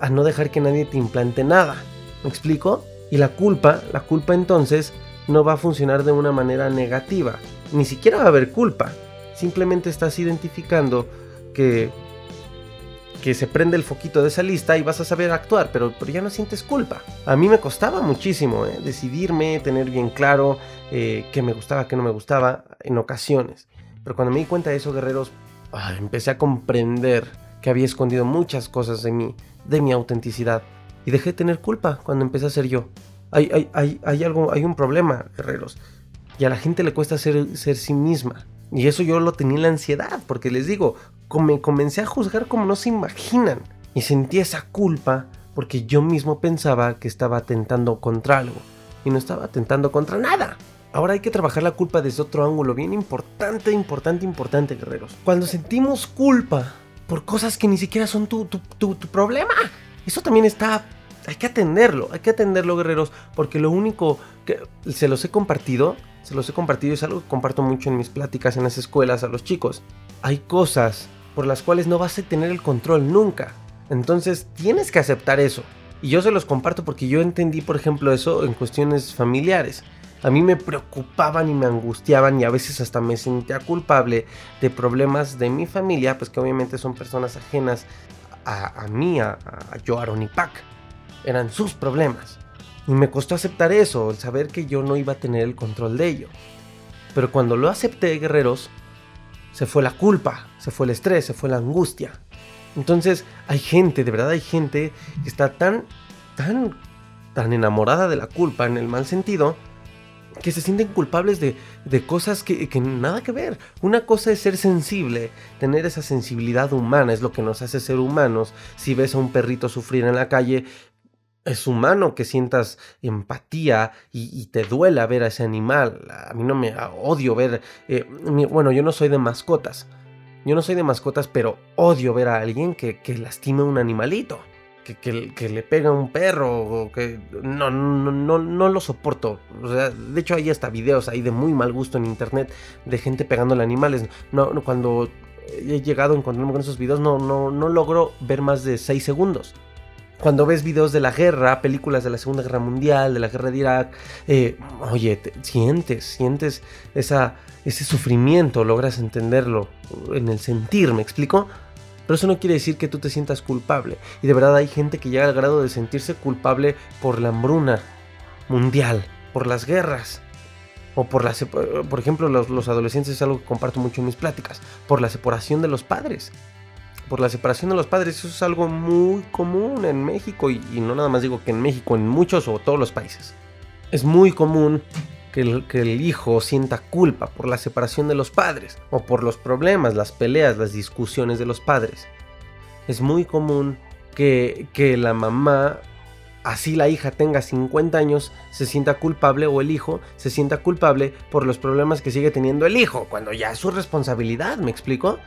A: a no dejar que nadie te implante nada. ¿Me explico? Y la culpa, la culpa entonces no va a funcionar de una manera negativa. Ni siquiera va a haber culpa. Simplemente estás identificando que que se prende el foquito de esa lista y vas a saber actuar, pero, pero ya no sientes culpa. A mí me costaba muchísimo ¿eh? decidirme, tener bien claro eh, qué me gustaba, qué no me gustaba en ocasiones. Pero cuando me di cuenta de eso, guerreros, empecé a comprender que había escondido muchas cosas de mí, de mi autenticidad. Y dejé de tener culpa cuando empecé a ser yo. Hay, hay, hay, hay, algo, hay un problema, guerreros. Y a la gente le cuesta ser, ser sí misma. Y eso yo lo tenía en la ansiedad, porque les digo, me comencé a juzgar como no se imaginan. Y sentí esa culpa porque yo mismo pensaba que estaba atentando contra algo. Y no estaba atentando contra nada. Ahora hay que trabajar la culpa desde otro ángulo bien importante, importante, importante, guerreros. Cuando sentimos culpa por cosas que ni siquiera son tu, tu, tu, tu problema, eso también está hay que atenderlo, hay que atenderlo, guerreros, porque lo único que se los he compartido, se los he compartido, es algo que comparto mucho en mis pláticas en las escuelas a los chicos. Hay cosas por las cuales no vas a tener el control nunca. Entonces tienes que aceptar eso. Y yo se los comparto porque yo entendí, por ejemplo, eso en cuestiones familiares. A mí me preocupaban y me angustiaban y a veces hasta me sentía culpable de problemas de mi familia, pues que obviamente son personas ajenas a, mí, a, a Aaron y Pac eran sus problemas. Y me costó aceptar eso, el saber que yo no iba a tener el control de ello. Pero cuando lo acepté, guerreros, se fue la culpa, se fue el estrés, se fue la angustia. Entonces hay gente, de verdad hay gente que está tan, tan, tan enamorada de la culpa en el mal sentido, que se sienten culpables de, de cosas que, que, nada que ver. Una cosa es ser sensible, tener esa sensibilidad humana, es lo que nos hace ser humanos. Si ves a un perrito sufrir en la calle, es humano que sientas empatía y, te duela ver a ese animal. A mí no me odio ver... Eh, bueno, yo no soy de mascotas. Yo no soy de mascotas, pero odio ver a alguien que, que lastime a un animalito. Que, que, le pega a un perro. O que no, no, no, no lo soporto. O sea, de hecho hay hasta videos ahí de muy mal gusto en internet de gente pegándole a animales. No, cuando he llegado a encontrarme con esos videos no, no, no logro ver más de 6 segundos cuando ves videos de la guerra, películas de la Segunda Guerra Mundial, de la guerra de Irak, eh, oye, sientes, sientes esa, ese sufrimiento, logras entenderlo en el sentir, ¿me explico? Pero eso no quiere decir que tú te sientas culpable. Y de verdad hay gente que llega al grado de sentirse culpable por la hambruna mundial, por las guerras. O por la... Por ejemplo, los, los adolescentes es algo que comparto mucho en mis pláticas. Por la separación de los padres por la separación de los padres. Eso es algo muy común en México y, no nada más digo que en México, en muchos o todos los países. Es muy común que el, que el, hijo sienta culpa por la separación de los padres o por los problemas, las peleas, las discusiones de los padres. Es muy común que, que la mamá, así la hija tenga 50 años, se sienta culpable o el hijo se sienta culpable por los problemas que sigue teniendo el hijo, cuando ya es su responsabilidad, ¿me explico?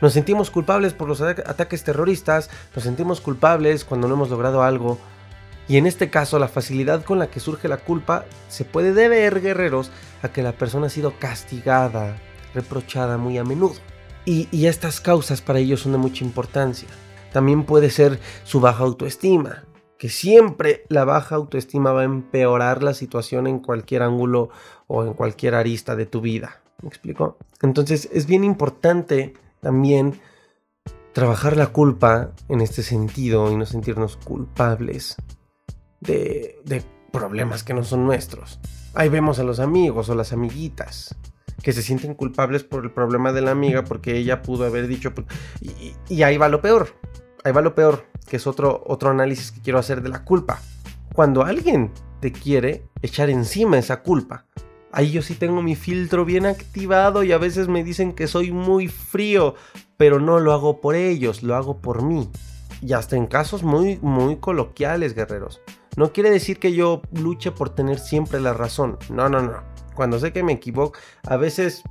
A: Nos sentimos culpables por los ataques terroristas, nos sentimos culpables cuando no hemos logrado algo. Y en este caso, la facilidad con la que surge la culpa se puede deber, guerreros, a que la persona ha sido castigada, reprochada muy a menudo. Y, y estas causas para ellos son de mucha importancia. También puede ser su baja autoestima, que siempre la baja autoestima va a empeorar la situación en cualquier ángulo o en cualquier arista de tu vida. ¿Me explico? Entonces es bien importante también trabajar la culpa en este sentido y no sentirnos culpables de, problemas que no son nuestros. Ahí vemos a los amigos o las amiguitas que se sienten culpables por el problema de la amiga porque ella pudo haber dicho... Y, y, ahí va lo peor. Ahí va lo peor, que es otro, otro análisis que quiero hacer de la culpa. Cuando alguien te quiere echar encima esa culpa, Ahí yo sí tengo mi filtro bien activado y a veces me dicen que soy muy frío, pero no lo hago por ellos, lo hago por mí. Y hasta en casos muy, muy coloquiales, guerreros. No quiere decir que yo luche por tener siempre la razón. No, no, no. Cuando sé que me equivoco, a veces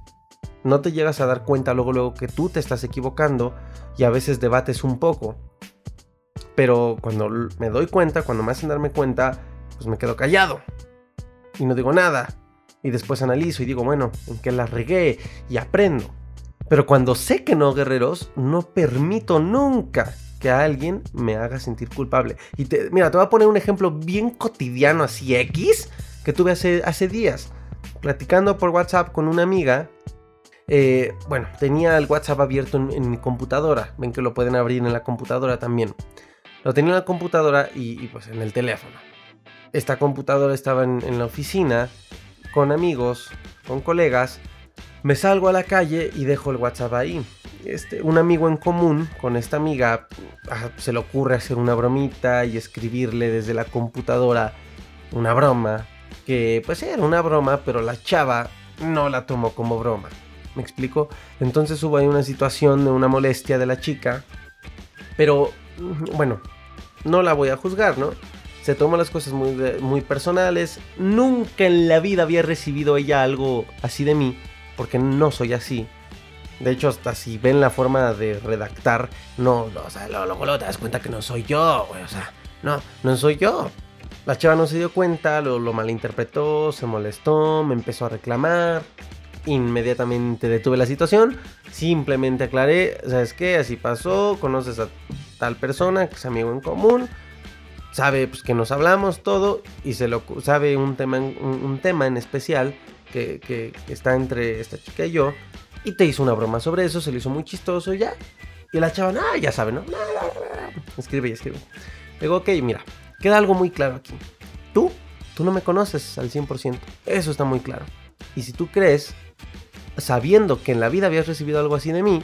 A: no te llegas a dar cuenta luego, luego que tú te estás equivocando y a veces debates un poco. Pero cuando me doy cuenta, cuando me hacen darme cuenta, pues me quedo callado. Y no digo nada y después analizo y digo, bueno, en qué la regué y aprendo. Pero cuando sé que no, guerreros, no permito nunca que alguien me haga sentir culpable. Y te, mira, te voy a poner un ejemplo bien cotidiano, así X, que tuve hace, hace días. Platicando por WhatsApp con una amiga. Eh, bueno, tenía el WhatsApp abierto en, mi computadora. Ven que lo pueden abrir en la computadora también. Lo tenía en la computadora y, pues en el teléfono. Esta computadora estaba en la oficina con amigos, con colegas, me salgo a la calle y dejo el WhatsApp ahí. Este, un amigo en común con esta amiga ah, se le ocurre hacer una bromita y escribirle desde la computadora una broma. Que pues era una broma, pero la chava no la tomó como broma. ¿Me explico? Entonces hubo ahí una situación de una molestia de la chica. Pero bueno, no la voy a juzgar, ¿no? Se toma las cosas muy, muy personales. Nunca en la vida había recibido ella algo así de mí, porque no soy así. De hecho, hasta si ven la forma de redactar, no, o sea, luego, luego te das cuenta que no soy yo, güey, o sea, no, no soy yo. La chava no se dio cuenta, lo, lo malinterpretó, se molestó, me empezó a reclamar. Inmediatamente detuve la situación, simplemente aclaré, ¿sabes qué? Así pasó, conoces a tal persona que es amigo en común, sabe pues, que nos hablamos todo y se lo sabe un tema, un, tema en especial que, está entre esta chica y yo. Y te hizo una broma sobre eso, se le hizo muy chistoso y ya. Y la chava, ah, ya sabe, ¿no? Escribe y escribe. Digo, ok, mira, queda algo muy claro aquí. Tú tú no me conoces al 100%. Eso está muy claro. Y si tú crees, sabiendo que en la vida habías recibido algo así de mí,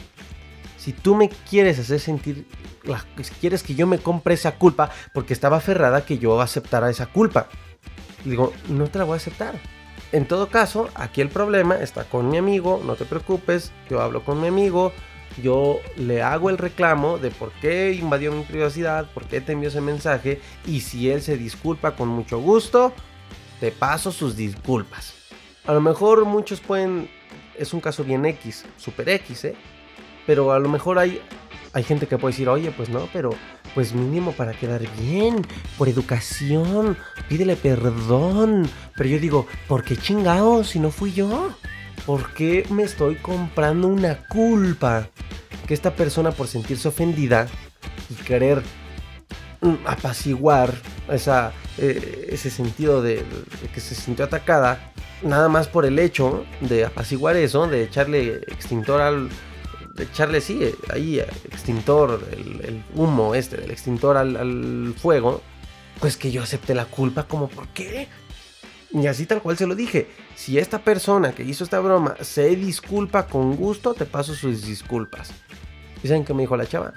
A: si tú me quieres hacer sentir, si quieres que yo me compre esa culpa, porque estaba aferrada que yo aceptara esa culpa. digo, no te la voy a aceptar. En todo caso, aquí el problema está con mi amigo, no te preocupes, yo hablo con mi amigo, yo le hago el reclamo de por qué invadió mi privacidad, por qué te envió ese mensaje y si él se disculpa con mucho gusto, te paso sus disculpas. A lo mejor muchos pueden, es un caso bien X, super X, ¿eh? Pero a lo mejor hay, hay gente que puede decir, oye, pues no, pero pues mínimo para quedar bien, por educación, pídele perdón. Pero yo digo, ¿por qué chingados si no fui yo? ¿Por qué me estoy comprando una culpa? Que esta persona por sentirse ofendida y querer mm, apaciguar esa, eh, ese sentido de, que se sintió atacada, nada más por el hecho de apaciguar eso, de echarle extintor al, de echarle, sí, ahí extintor, el, humo este del extintor al, fuego, pues que yo acepte la culpa como, ¿por qué? Y así tal cual se lo dije, si esta persona que hizo esta broma se disculpa con gusto, te paso sus disculpas. ¿Y saben qué me dijo la chava?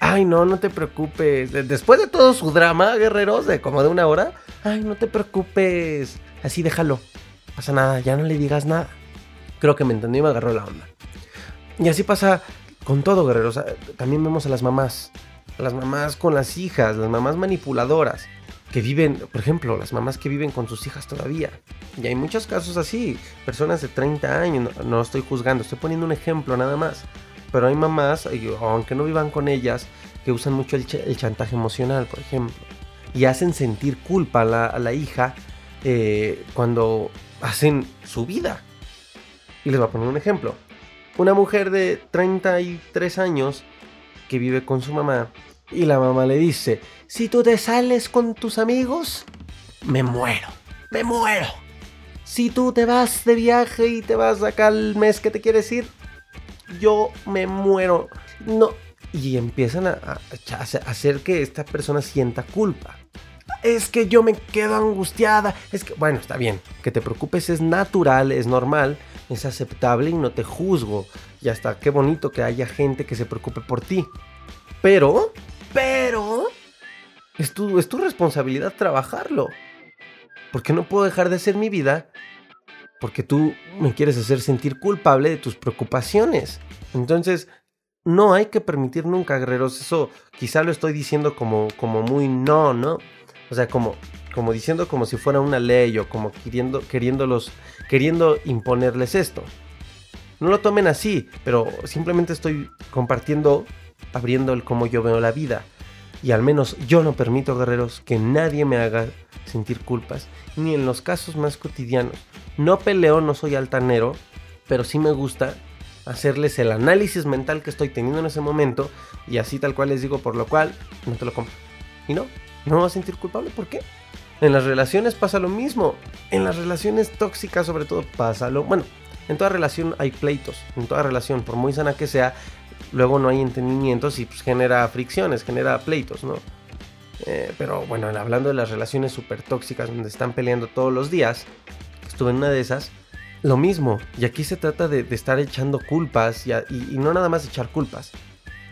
A: Ay, no, no te preocupes. Después de todo su drama, guerreros, de como de una hora, ay, no te preocupes. Así déjalo. Pasa nada, ya no le digas nada. Creo que me entendió y me agarró la onda. Y así pasa con todo, guerreros. También vemos a las mamás. Las mamás con las hijas, las mamás manipuladoras. Que viven, por ejemplo, las mamás que viven con sus hijas todavía. Y hay muchos casos así. Personas de 30 años, no, estoy juzgando, estoy poniendo un ejemplo nada más. Pero hay mamás, aunque no vivan con ellas, que usan mucho el, chantaje emocional, por ejemplo. Y hacen sentir culpa a la, hija eh, cuando hacen su vida. Y les voy a poner un ejemplo una mujer de 33 años que vive con su mamá y la mamá le dice, si tú te sales con tus amigos, me muero, me muero. Si tú te vas de viaje y te vas acá al mes que te quieres ir, yo me muero. No. Y empiezan a, a hacer que esta persona sienta culpa. Es que yo me quedo angustiada. Es que, bueno, está bien. Que te preocupes es natural, es normal es aceptable y no te juzgo. Y hasta qué bonito que haya gente que se preocupe por ti. Pero, pero, es tu, es tu responsabilidad trabajarlo. Porque no puedo dejar de ser mi vida porque tú me quieres hacer sentir culpable de tus preocupaciones. Entonces, no hay que permitir nunca, guerreros. Eso quizá lo estoy diciendo como, como muy no, ¿no? O sea, como, como diciendo como si fuera una ley o como queriendo, queriéndolos queriendo imponerles esto. No lo tomen así, pero simplemente estoy compartiendo, abriendo el cómo yo veo la vida. Y al menos yo no permito, guerreros, que nadie me haga sentir culpas, ni en los casos más cotidianos. No peleo, no soy altanero, pero sí me gusta hacerles el análisis mental que estoy teniendo en ese momento y así tal cual les digo, por lo cual no te lo compro. Y no, no me a sentir culpable, ¿por qué? En las relaciones pasa lo mismo. En las relaciones tóxicas sobre todo pasa lo... Bueno, en toda relación hay pleitos. En toda relación, por muy sana que sea, luego no hay entendimientos y pues genera fricciones, genera pleitos, ¿no? Eh, pero bueno, hablando de las relaciones súper tóxicas donde están peleando todos los días, estuve en una de esas, lo mismo. Y aquí se trata de, estar echando culpas y no nada más echar culpas.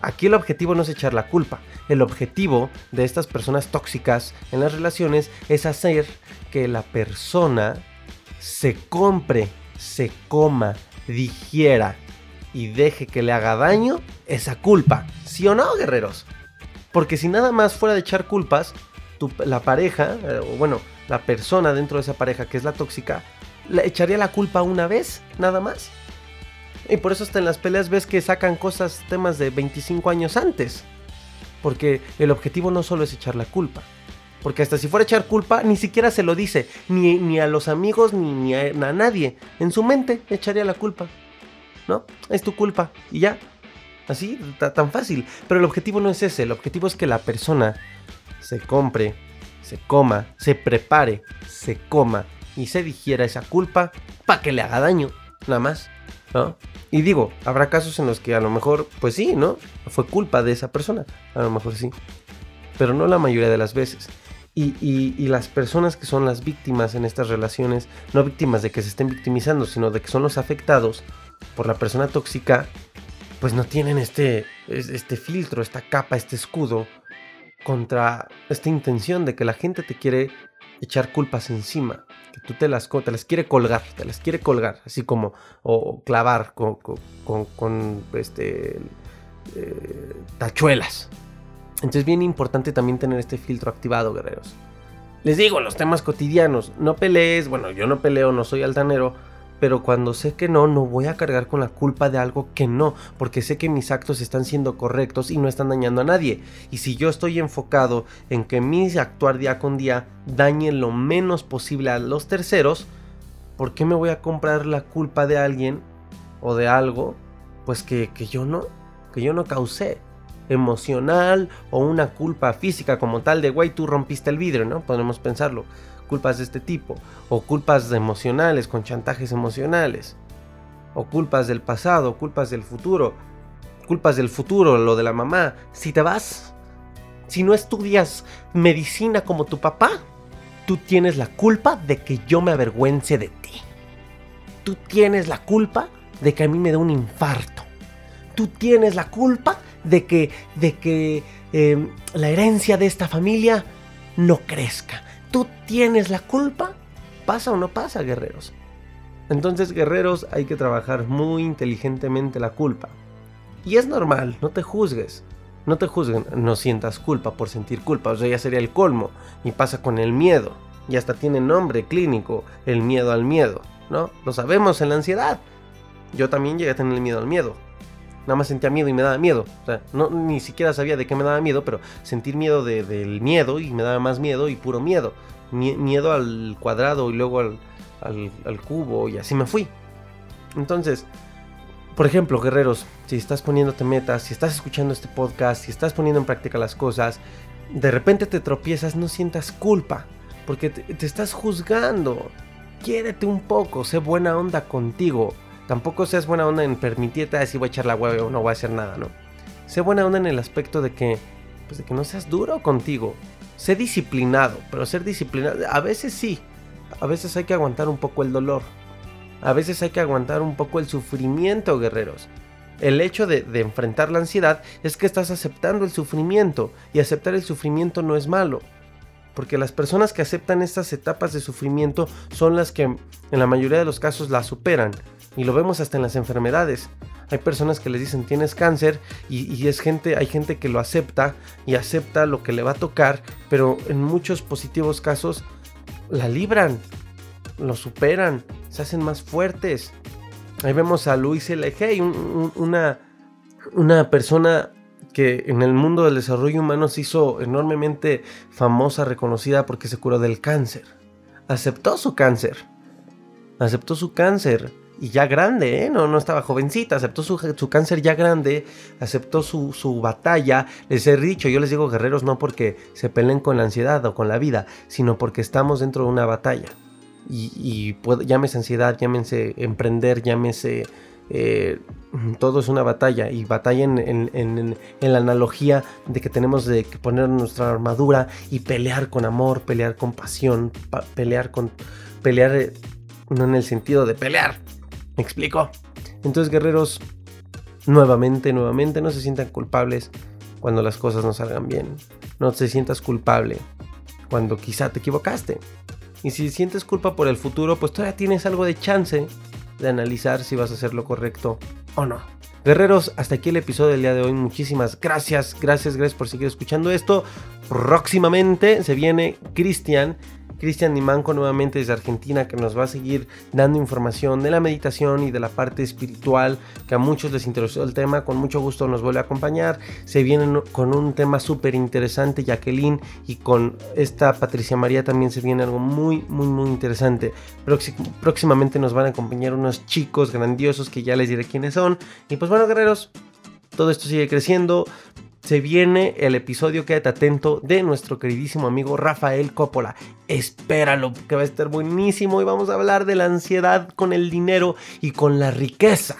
A: Aquí el objetivo no es echar la culpa. El objetivo de estas personas tóxicas en las relaciones es hacer que la persona se compre, se coma, digiera y deje que le haga daño esa culpa. ¿Sí o no, guerreros? Porque si nada más fuera de echar culpas, la pareja, eh, o bueno, la persona dentro de esa pareja que es la tóxica, le echaría la culpa una vez, nada más. Y por eso hasta en las peleas ves que sacan cosas, temas de 25 años antes. Porque el objetivo no solo es echar la culpa. Porque hasta si fuera echar culpa, ni siquiera se lo dice. Ni, ni a los amigos, ni, a, nadie. En su mente echaría la culpa. ¿No? Es tu culpa. Y ya. Así, tan fácil. Pero el objetivo no es ese. El objetivo es que la persona se compre, se coma, se prepare, se coma y se digiera esa culpa para que le haga daño. Nada más. Y digo, habrá casos en los que a lo mejor, pues sí, ¿no? Fue culpa de esa persona, a lo mejor sí. Pero no la mayoría de las veces. Y, las personas que son las víctimas en estas relaciones, no víctimas de que se estén victimizando, sino de que son los afectados por la persona tóxica, pues no tienen este, este filtro, esta capa, este escudo contra esta intención de que la gente te quiere echar culpas encima, tú te las, te las quiere colgar, te las quiere colgar, así como, o, clavar con, con, este, eh, tachuelas, entonces es bien importante también tener este filtro activado, guerreros. Les digo, los temas cotidianos, no pelees, bueno, yo no peleo, no soy altanero, pero cuando sé que no, no voy a cargar con la culpa de algo que no, porque sé que mis actos están siendo correctos y no están dañando a nadie. Y si yo estoy enfocado en que mi actuar día con día dañe lo menos posible a los terceros, ¿por qué me voy a comprar la culpa de alguien o de algo? Pues que, que yo no, que yo no causé emocional o una culpa física como tal de, güey, tú rompiste el vidrio, ¿no? Podemos pensarlo. Culpas de este tipo. O culpas emocionales con chantajes emocionales. O culpas del pasado, culpas del futuro. Culpas del futuro, lo de la mamá. Si te vas, si no estudias medicina como tu papá, tú tienes la culpa de que yo me avergüence de ti. Tú tienes la culpa de que a mí me dé un infarto. Tú tienes la culpa de que, de que em, la herencia de esta familia no crezca. Tú tienes la culpa. ¿Pasa o no pasa, guerreros? Entonces, guerreros, hay que trabajar muy inteligentemente la culpa. Y es normal, no te juzgues. No te juzguen, no sientas culpa por sentir culpa. O sea, ya sería el colmo. Y pasa con el miedo. Y hasta tiene nombre clínico, el miedo al miedo. ¿No? Lo sabemos en la ansiedad. Yo también llegué a tener miedo al miedo nada más sentía miedo y me daba miedo. O sea, no, ni siquiera sabía de qué me daba miedo, pero sentir miedo del miedo y me daba más miedo y puro miedo. miedo al cuadrado y luego al, al, cubo y así me fui. Entonces, por ejemplo, guerreros, si estás poniéndote metas, si estás escuchando este podcast, si estás poniendo en práctica las cosas, de repente te tropiezas, no sientas culpa, porque te, te estás juzgando. Quiérete un poco, sé buena onda contigo Tampoco seas buena onda en permitirte decir voy a echar la hueva o no voy a hacer nada, ¿no? Sé buena onda en el aspecto de que, pues de que no seas duro contigo. Sé disciplinado, pero ser disciplinado, a veces sí. A veces hay que aguantar un poco el dolor. A veces hay que aguantar un poco el sufrimiento, guerreros. El hecho de, de, enfrentar la ansiedad es que estás aceptando el sufrimiento y aceptar el sufrimiento no es malo. Porque las personas que aceptan estas etapas de sufrimiento son las que en la mayoría de los casos la superan. Y lo vemos hasta en las enfermedades. Hay personas que les dicen tienes cáncer y, es gente, hay gente que lo acepta y acepta lo que le va a tocar, pero en muchos positivos casos la libran, lo superan, se hacen más fuertes. Ahí vemos a Luis L.G., una, una persona que en el mundo del desarrollo humano se hizo enormemente famosa, reconocida porque se curó del cáncer. Aceptó su cáncer. Aceptó su cáncer y ya grande, ¿eh? no, no estaba jovencita, aceptó su, cáncer ya grande, aceptó su, su, batalla. Les he dicho, yo les digo guerreros no porque se peleen con la ansiedad o con la vida, sino porque estamos dentro de una batalla. Y, y llámese ansiedad, llámese emprender, llámese... Eh, todo es una batalla y batalla en, en, en, en, la analogía de que tenemos de que poner nuestra armadura y pelear con amor, pelear con pasión, pelear con pelear eh, no en el sentido de pelear, ¿Me explico? Entonces, guerreros, nuevamente, nuevamente, no se sientan culpables cuando las cosas no salgan bien. No te sientas culpable cuando quizá te equivocaste. Y si sientes culpa por el futuro, pues todavía tienes algo de chance de analizar si vas a hacer lo correcto o no. Guerreros, hasta aquí el episodio del día de hoy. Muchísimas gracias, gracias, gracias por seguir escuchando esto. Próximamente se viene Cristian Cristian Nimanco nuevamente desde Argentina que nos va a seguir dando información de la meditación y de la parte espiritual que a muchos les interesó el tema. Con mucho gusto nos vuelve a acompañar. Se viene con un tema súper interesante Jacqueline y con esta Patricia María también se viene algo muy muy muy interesante. Próximamente nos van a acompañar unos chicos grandiosos que ya les diré quiénes son. Y pues bueno guerreros, todo esto sigue creciendo se viene el episodio, quédate atento, de nuestro queridísimo amigo Rafael Coppola. Espéralo, que va a estar buenísimo y vamos a hablar de la ansiedad con el dinero y con la riqueza,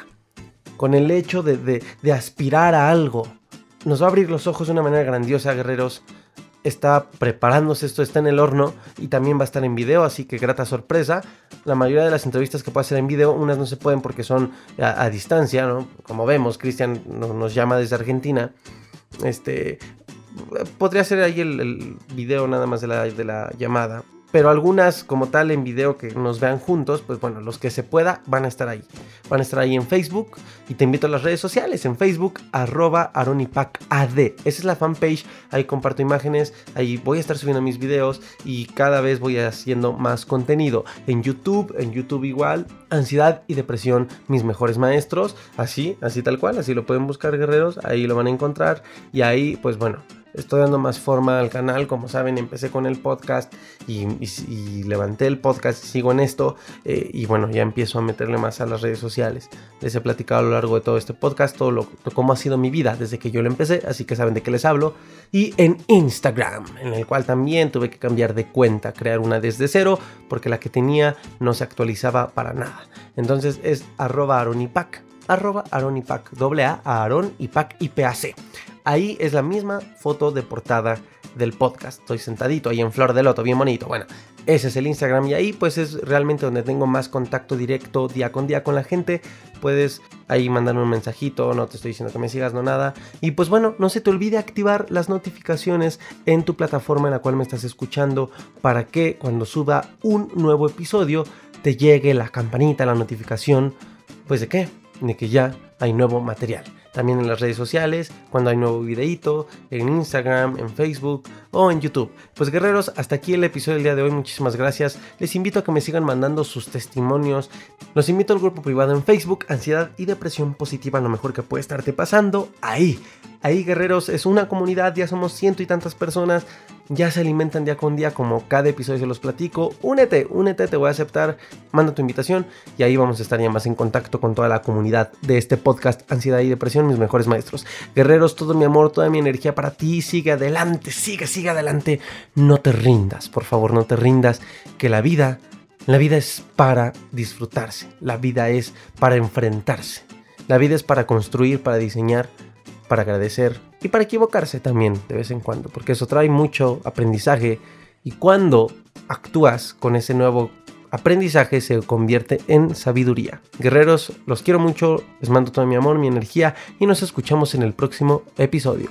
A: con el hecho de, aspirar a algo. Nos va a abrir los ojos de una manera grandiosa, guerreros. está preparándose, esto está en el horno y también va a estar en video, así que grata sorpresa. La mayoría de las entrevistas que puedo hacer en video, unas no se pueden porque son a, distancia, ¿no? Como vemos, Cristian nos llama desde Argentina. Este, podría ser ahí el, el video nada más de la, de la llamada pero algunas como tal en video que nos vean juntos, pues bueno, los que se pueda van a estar ahí. Van a estar ahí en Facebook y te invito a las redes sociales, en Facebook arroba aronipacad. Esa es la fanpage, ahí comparto imágenes, ahí voy a estar subiendo mis videos y cada vez voy haciendo más contenido. En YouTube, en YouTube igual, ansiedad y depresión, mis mejores maestros, así, así tal cual, así lo pueden buscar guerreros, ahí lo van a encontrar y ahí pues bueno, estoy dando más forma al canal. Como saben, empecé con el podcast y, levanté el podcast y sigo en esto. Eh, y bueno, ya empiezo a meterle más a las redes sociales. Les he platicado a lo largo de todo este podcast todo lo, cómo ha sido mi vida desde que yo lo empecé, así que saben de qué les hablo. Y en Instagram, en el cual también tuve que cambiar de cuenta, crear una desde cero, porque la que tenía no se actualizaba para nada. Entonces es arroba aronipac arroba aronipac, doble A, Aaron y Pac IPAC. Ahí es la misma foto de portada del podcast. Estoy sentadito ahí en flor de loto, bien bonito. Bueno, ese es el Instagram y ahí pues es realmente donde tengo más contacto directo día con día con la gente. Puedes ahí mandarme un mensajito, no te estoy diciendo que me sigas, no nada. Y pues bueno, no se te olvide activar las notificaciones en tu plataforma en la cual me estás escuchando para que cuando suba un nuevo episodio te llegue la campanita, la notificación. Pues de qué? De que ya hay nuevo material también en las redes sociales, cuando hay nuevo videito, en Instagram, en Facebook o en YouTube. Pues guerreros, hasta aquí el episodio del día de hoy, muchísimas gracias. Les invito a que me sigan mandando sus testimonios. Los invito al grupo privado en Facebook, Ansiedad y Depresión Positiva, lo mejor que puede estarte pasando ahí. Ahí guerreros, es una comunidad, ya somos ciento y tantas personas ya se alimentan día con día, como cada episodio se los platico. Únete, únete, te voy a aceptar, manda tu invitación y ahí vamos a estar ya más en contacto con toda la comunidad de este podcast Ansiedad y Depresión, mis mejores maestros. Guerreros, todo mi amor, toda mi energía para ti, sigue adelante, sigue, sigue adelante. No te rindas, por favor, no te rindas, que la vida, la vida es para disfrutarse, la vida es para enfrentarse, la vida es para construir, para diseñar para agradecer y para equivocarse también de vez en cuando, porque eso trae mucho aprendizaje y cuando actúas con ese nuevo aprendizaje se convierte en sabiduría. Guerreros, los quiero mucho, les mando todo mi amor, mi energía y nos escuchamos en el próximo episodio.